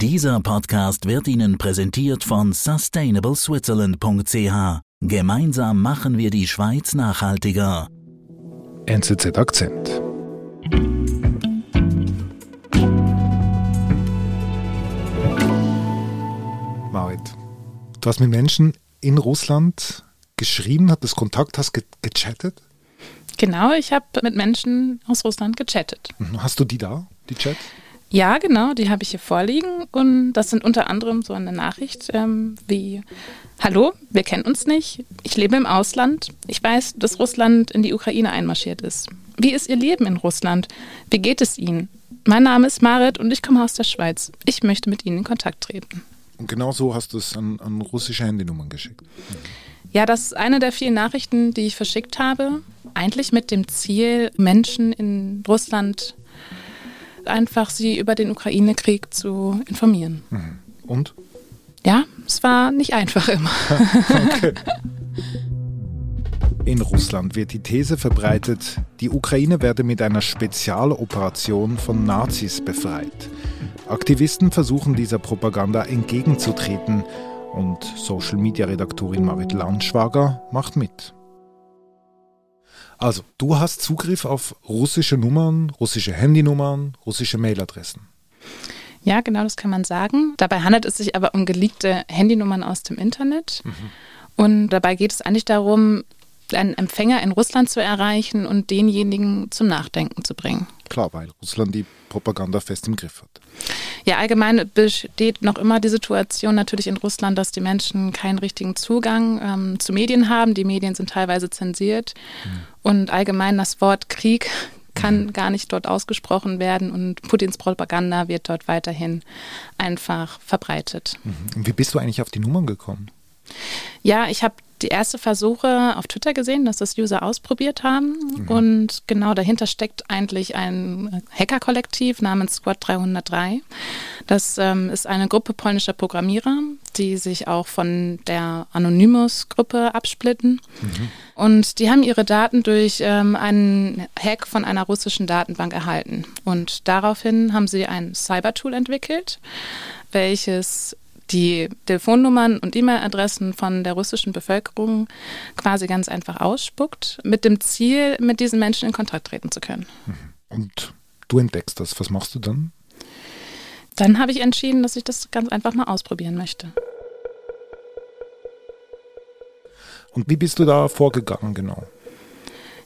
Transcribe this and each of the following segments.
Dieser Podcast wird Ihnen präsentiert von sustainableswitzerland.ch. Gemeinsam machen wir die Schweiz nachhaltiger. NZZ Akzent. Marit, du hast mit Menschen in Russland geschrieben, hattest Kontakt, hast ge gechattet? Genau, ich habe mit Menschen aus Russland gechattet. Mhm. Hast du die da, die Chats? Ja, genau, die habe ich hier vorliegen. Und das sind unter anderem so eine Nachricht ähm, wie Hallo, wir kennen uns nicht. Ich lebe im Ausland. Ich weiß, dass Russland in die Ukraine einmarschiert ist. Wie ist Ihr Leben in Russland? Wie geht es Ihnen? Mein Name ist Marit und ich komme aus der Schweiz. Ich möchte mit Ihnen in Kontakt treten. Und genau so hast du es an, an russische Handynummern geschickt. Ja, das ist eine der vielen Nachrichten, die ich verschickt habe. Eigentlich mit dem Ziel, Menschen in Russland einfach sie über den Ukraine-Krieg zu informieren. Mhm. Und? Ja, es war nicht einfach immer. okay. In Russland wird die These verbreitet, die Ukraine werde mit einer Spezialoperation von Nazis befreit. Aktivisten versuchen dieser Propaganda entgegenzutreten und Social-Media-Redaktorin Marit Landschwager macht mit. Also, du hast Zugriff auf russische Nummern, russische Handynummern, russische Mailadressen. Ja, genau, das kann man sagen. Dabei handelt es sich aber um geleakte Handynummern aus dem Internet. Mhm. Und dabei geht es eigentlich darum, einen Empfänger in Russland zu erreichen und denjenigen zum Nachdenken zu bringen. Klar, weil Russland die Propaganda fest im Griff hat. Ja, allgemein besteht noch immer die Situation natürlich in Russland, dass die Menschen keinen richtigen Zugang ähm, zu Medien haben. Die Medien sind teilweise zensiert. Mhm. Und allgemein das Wort Krieg kann mhm. gar nicht dort ausgesprochen werden und Putins Propaganda wird dort weiterhin einfach verbreitet. Mhm. Wie bist du eigentlich auf die Nummern gekommen? Ja, ich habe die erste Versuche auf Twitter gesehen, dass das User ausprobiert haben. Mhm. Und genau dahinter steckt eigentlich ein Hacker-Kollektiv namens Squad 303. Das ähm, ist eine Gruppe polnischer Programmierer, die sich auch von der Anonymous-Gruppe absplitten. Mhm. Und die haben ihre Daten durch ähm, einen Hack von einer russischen Datenbank erhalten. Und daraufhin haben sie ein Cyber-Tool entwickelt, welches die Telefonnummern und E-Mail-Adressen von der russischen Bevölkerung quasi ganz einfach ausspuckt, mit dem Ziel, mit diesen Menschen in Kontakt treten zu können. Mhm. Und du entdeckst das. Was machst du dann? Dann habe ich entschieden, dass ich das ganz einfach mal ausprobieren möchte. Und wie bist du da vorgegangen genau?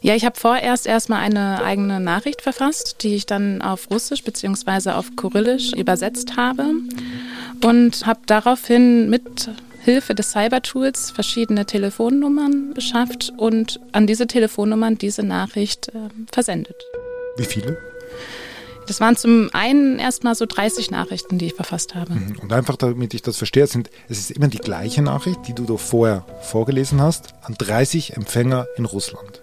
Ja, ich habe vorerst erstmal eine eigene Nachricht verfasst, die ich dann auf Russisch bzw. auf Kyrillisch übersetzt habe und habe daraufhin mit Hilfe des Cyber-Tools verschiedene Telefonnummern beschafft und an diese Telefonnummern diese Nachricht äh, versendet. Wie viele? Das waren zum einen erstmal so 30 Nachrichten, die ich verfasst habe. Mhm. Und einfach damit ich das verstehe, sind, es ist immer die gleiche Nachricht, die du doch vorher vorgelesen hast, an 30 Empfänger in Russland.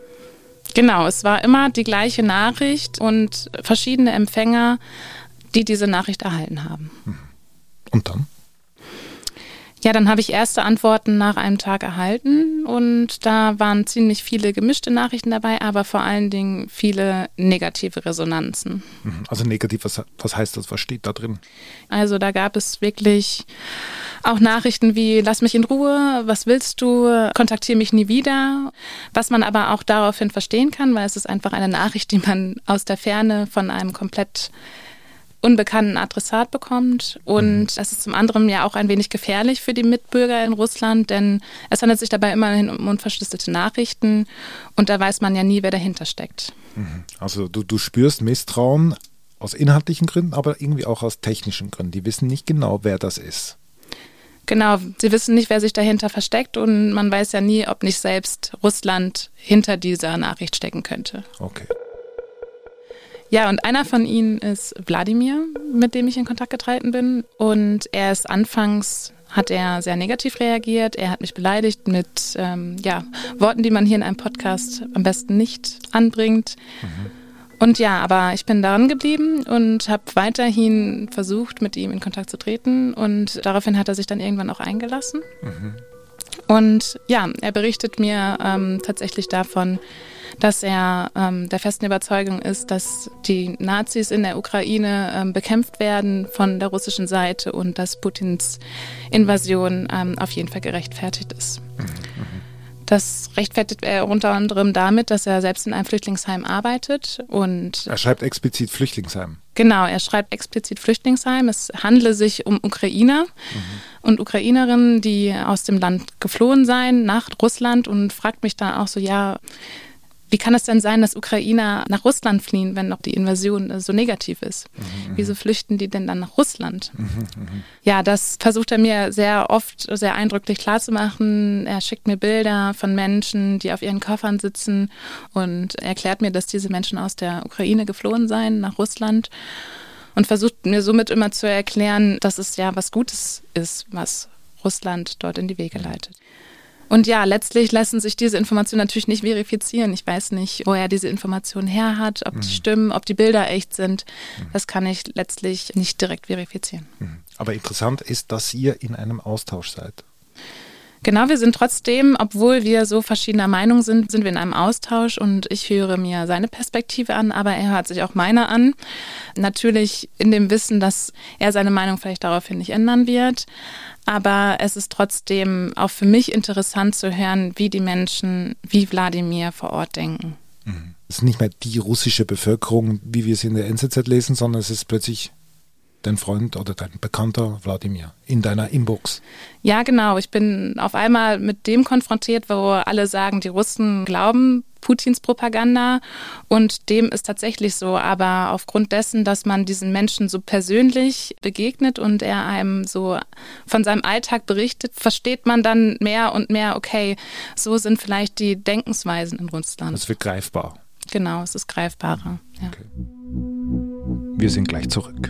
Genau, es war immer die gleiche Nachricht und verschiedene Empfänger, die diese Nachricht erhalten haben. Mhm. Und dann? Ja, dann habe ich erste Antworten nach einem Tag erhalten und da waren ziemlich viele gemischte Nachrichten dabei, aber vor allen Dingen viele negative Resonanzen. Mhm. Also negativ, was, was heißt das? Was steht da drin? Also da gab es wirklich auch Nachrichten wie lass mich in Ruhe, was willst du, kontaktiere mich nie wieder, was man aber auch daraufhin verstehen kann, weil es ist einfach eine Nachricht, die man aus der Ferne von einem komplett unbekannten Adressat bekommt. Und mhm. das ist zum anderen ja auch ein wenig gefährlich für die Mitbürger in Russland, denn es handelt sich dabei immerhin um unverschlüsselte Nachrichten und da weiß man ja nie, wer dahinter steckt. Mhm. Also du, du spürst Misstrauen aus inhaltlichen Gründen, aber irgendwie auch aus technischen Gründen. Die wissen nicht genau, wer das ist. Genau, sie wissen nicht, wer sich dahinter versteckt und man weiß ja nie, ob nicht selbst Russland hinter dieser Nachricht stecken könnte. Okay. Ja, und einer von ihnen ist Wladimir, mit dem ich in Kontakt getreten bin. Und er ist anfangs hat er sehr negativ reagiert. Er hat mich beleidigt mit ähm, ja, Worten, die man hier in einem Podcast am besten nicht anbringt. Mhm. Und ja, aber ich bin daran geblieben und habe weiterhin versucht, mit ihm in Kontakt zu treten. Und daraufhin hat er sich dann irgendwann auch eingelassen. Mhm. Und ja, er berichtet mir ähm, tatsächlich davon, dass er ähm, der festen Überzeugung ist, dass die Nazis in der Ukraine ähm, bekämpft werden von der russischen Seite und dass Putins Invasion ähm, auf jeden Fall gerechtfertigt ist. Das rechtfertigt er unter anderem damit, dass er selbst in einem Flüchtlingsheim arbeitet und er schreibt explizit Flüchtlingsheim. Genau, er schreibt explizit Flüchtlingsheim. Es handle sich um Ukrainer mhm. und Ukrainerinnen, die aus dem Land geflohen seien nach Russland und fragt mich dann auch so, ja, wie kann es denn sein, dass Ukrainer nach Russland fliehen, wenn noch die Invasion äh, so negativ ist? Mhm, Wieso flüchten die denn dann nach Russland? Mhm, mhm, ja, das versucht er mir sehr oft sehr eindrücklich klarzumachen. Er schickt mir Bilder von Menschen, die auf ihren Koffern sitzen und erklärt mir, dass diese Menschen aus der Ukraine geflohen seien nach Russland und versucht mir somit immer zu erklären, dass es ja was Gutes ist, was Russland dort in die Wege leitet. Und ja, letztlich lassen sich diese Informationen natürlich nicht verifizieren. Ich weiß nicht, wo er diese Informationen her hat, ob mhm. die stimmen, ob die Bilder echt sind. Mhm. Das kann ich letztlich nicht direkt verifizieren. Mhm. Aber interessant ist, dass ihr in einem Austausch seid. Genau, wir sind trotzdem, obwohl wir so verschiedener Meinung sind, sind wir in einem Austausch und ich höre mir seine Perspektive an, aber er hört sich auch meine an. Natürlich in dem Wissen, dass er seine Meinung vielleicht daraufhin nicht ändern wird. Aber es ist trotzdem auch für mich interessant zu hören, wie die Menschen wie Wladimir vor Ort denken. Mhm. Es ist nicht mehr die russische Bevölkerung, wie wir es in der NZZ lesen, sondern es ist plötzlich dein Freund oder dein Bekannter Wladimir in deiner Inbox. Ja, genau. Ich bin auf einmal mit dem konfrontiert, wo alle sagen, die Russen glauben Putins Propaganda und dem ist tatsächlich so. Aber aufgrund dessen, dass man diesen Menschen so persönlich begegnet und er einem so von seinem Alltag berichtet, versteht man dann mehr und mehr, okay, so sind vielleicht die Denkensweisen in Russland. Es wird greifbar. Genau, es ist greifbarer. Ja. Okay. Wir sind gleich zurück.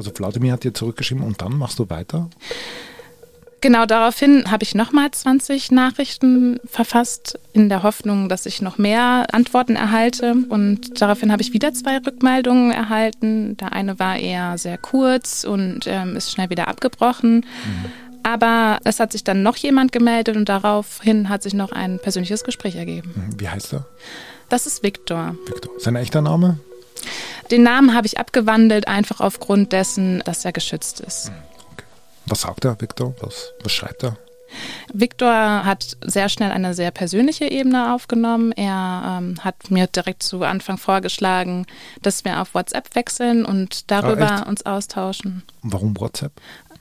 Also Wladimir hat dir zurückgeschrieben und dann machst du weiter? Genau daraufhin habe ich nochmal 20 Nachrichten verfasst, in der Hoffnung, dass ich noch mehr Antworten erhalte. Und daraufhin habe ich wieder zwei Rückmeldungen erhalten. Der eine war eher sehr kurz und ähm, ist schnell wieder abgebrochen. Mhm. Aber es hat sich dann noch jemand gemeldet und daraufhin hat sich noch ein persönliches Gespräch ergeben. Mhm. Wie heißt er? Das ist Viktor. Viktor. Sein echter Name? Den Namen habe ich abgewandelt, einfach aufgrund dessen, dass er geschützt ist. Hm, okay. Was sagt er, Viktor? Was, was schreibt er? Viktor hat sehr schnell eine sehr persönliche Ebene aufgenommen. Er ähm, hat mir direkt zu Anfang vorgeschlagen, dass wir auf WhatsApp wechseln und darüber ah, uns austauschen. Warum WhatsApp?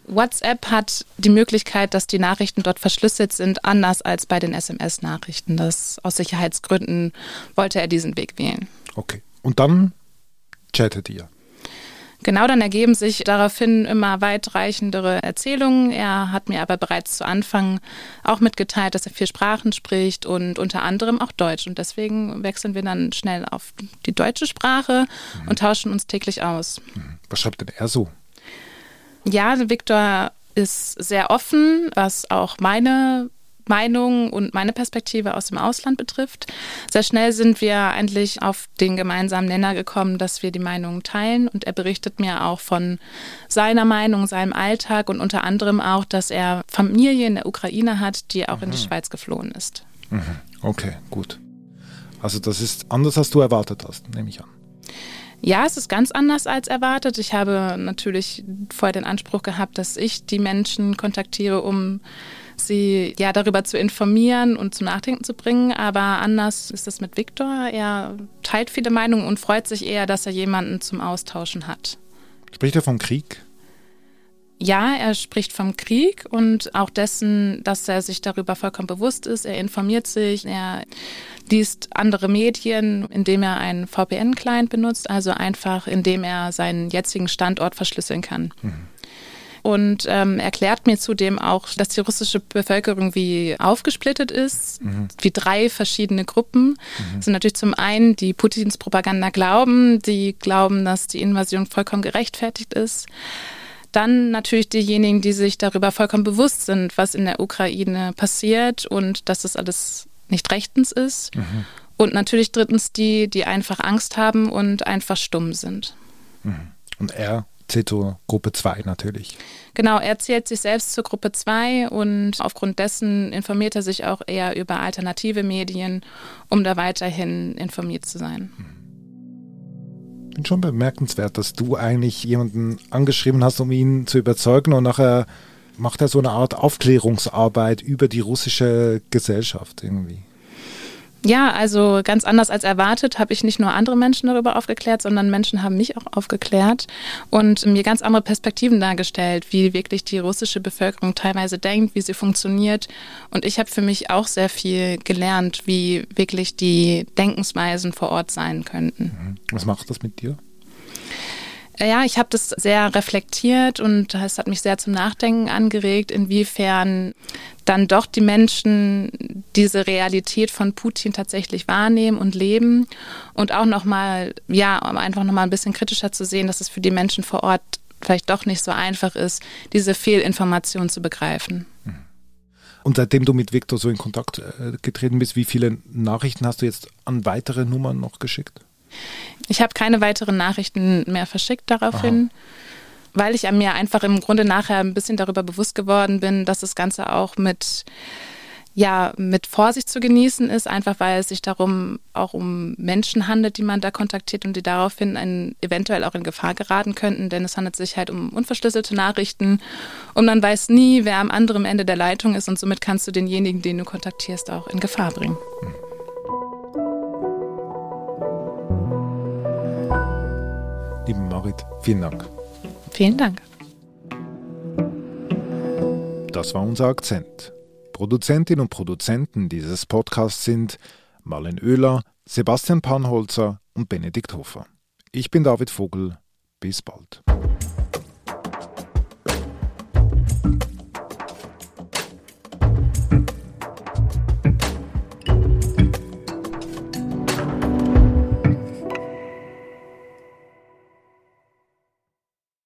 WhatsApp hat die Möglichkeit, dass die Nachrichten dort verschlüsselt sind, anders als bei den SMS-Nachrichten. Das aus Sicherheitsgründen wollte er diesen Weg wählen. Okay. Und dann chattet ihr? Genau, dann ergeben sich daraufhin immer weitreichendere Erzählungen. Er hat mir aber bereits zu Anfang auch mitgeteilt, dass er vier Sprachen spricht und unter anderem auch Deutsch. Und deswegen wechseln wir dann schnell auf die deutsche Sprache mhm. und tauschen uns täglich aus. Mhm. Was schreibt denn er so? Ja, Viktor ist sehr offen, was auch meine Meinung und meine Perspektive aus dem Ausland betrifft. Sehr schnell sind wir eigentlich auf den gemeinsamen Nenner gekommen, dass wir die Meinungen teilen und er berichtet mir auch von seiner Meinung, seinem Alltag und unter anderem auch, dass er Familie in der Ukraine hat, die auch mhm. in die mhm. Schweiz geflohen ist. Mhm. Okay, gut. Also das ist anders, als du erwartet hast, nehme ich an. Ja, es ist ganz anders als erwartet. Ich habe natürlich vorher den Anspruch gehabt, dass ich die Menschen kontaktiere, um sie ja darüber zu informieren und zum Nachdenken zu bringen. Aber anders ist es mit Viktor. Er teilt viele Meinungen und freut sich eher, dass er jemanden zum Austauschen hat. Spricht er vom Krieg? Ja, er spricht vom Krieg und auch dessen, dass er sich darüber vollkommen bewusst ist. Er informiert sich, er liest andere Medien, indem er einen VPN-Client benutzt, also einfach indem er seinen jetzigen Standort verschlüsseln kann. Mhm. Und ähm, erklärt mir zudem auch, dass die russische Bevölkerung wie aufgesplittet ist, mhm. wie drei verschiedene Gruppen. Mhm. Das sind natürlich zum einen die Putins Propaganda glauben, die glauben, dass die Invasion vollkommen gerechtfertigt ist. Dann natürlich diejenigen, die sich darüber vollkommen bewusst sind, was in der Ukraine passiert und dass das alles nicht rechtens ist. Mhm. Und natürlich drittens die, die einfach Angst haben und einfach stumm sind. Mhm. Und er zählt zur Gruppe 2 natürlich. Genau, er zählt sich selbst zur Gruppe 2 und aufgrund dessen informiert er sich auch eher über alternative Medien, um da weiterhin informiert zu sein. Finde schon bemerkenswert, dass du eigentlich jemanden angeschrieben hast, um ihn zu überzeugen und nachher macht er so eine Art Aufklärungsarbeit über die russische Gesellschaft irgendwie. Ja, also ganz anders als erwartet habe ich nicht nur andere Menschen darüber aufgeklärt, sondern Menschen haben mich auch aufgeklärt und mir ganz andere Perspektiven dargestellt, wie wirklich die russische Bevölkerung teilweise denkt, wie sie funktioniert. Und ich habe für mich auch sehr viel gelernt, wie wirklich die Denkensweisen vor Ort sein könnten. Mhm. Was macht das mit dir? Ja, ich habe das sehr reflektiert und es hat mich sehr zum Nachdenken angeregt, inwiefern dann doch die Menschen diese Realität von Putin tatsächlich wahrnehmen und leben und auch nochmal, ja, einfach nochmal ein bisschen kritischer zu sehen, dass es für die Menschen vor Ort vielleicht doch nicht so einfach ist, diese Fehlinformation zu begreifen. Und seitdem du mit Viktor so in Kontakt äh, getreten bist, wie viele Nachrichten hast du jetzt an weitere Nummern noch geschickt? Ich habe keine weiteren Nachrichten mehr verschickt daraufhin. Aha weil ich mir einfach im Grunde nachher ein bisschen darüber bewusst geworden bin, dass das Ganze auch mit ja, mit Vorsicht zu genießen ist, einfach weil es sich darum auch um Menschen handelt, die man da kontaktiert und die daraufhin ein, eventuell auch in Gefahr geraten könnten, denn es handelt sich halt um unverschlüsselte Nachrichten und man weiß nie, wer am anderen Ende der Leitung ist und somit kannst du denjenigen, den du kontaktierst, auch in Gefahr bringen. Hm. Marit, vielen Dank. Vielen Dank. Das war unser Akzent. Produzentinnen und Produzenten dieses Podcasts sind Marlen Oehler, Sebastian Panholzer und Benedikt Hofer. Ich bin David Vogel. Bis bald.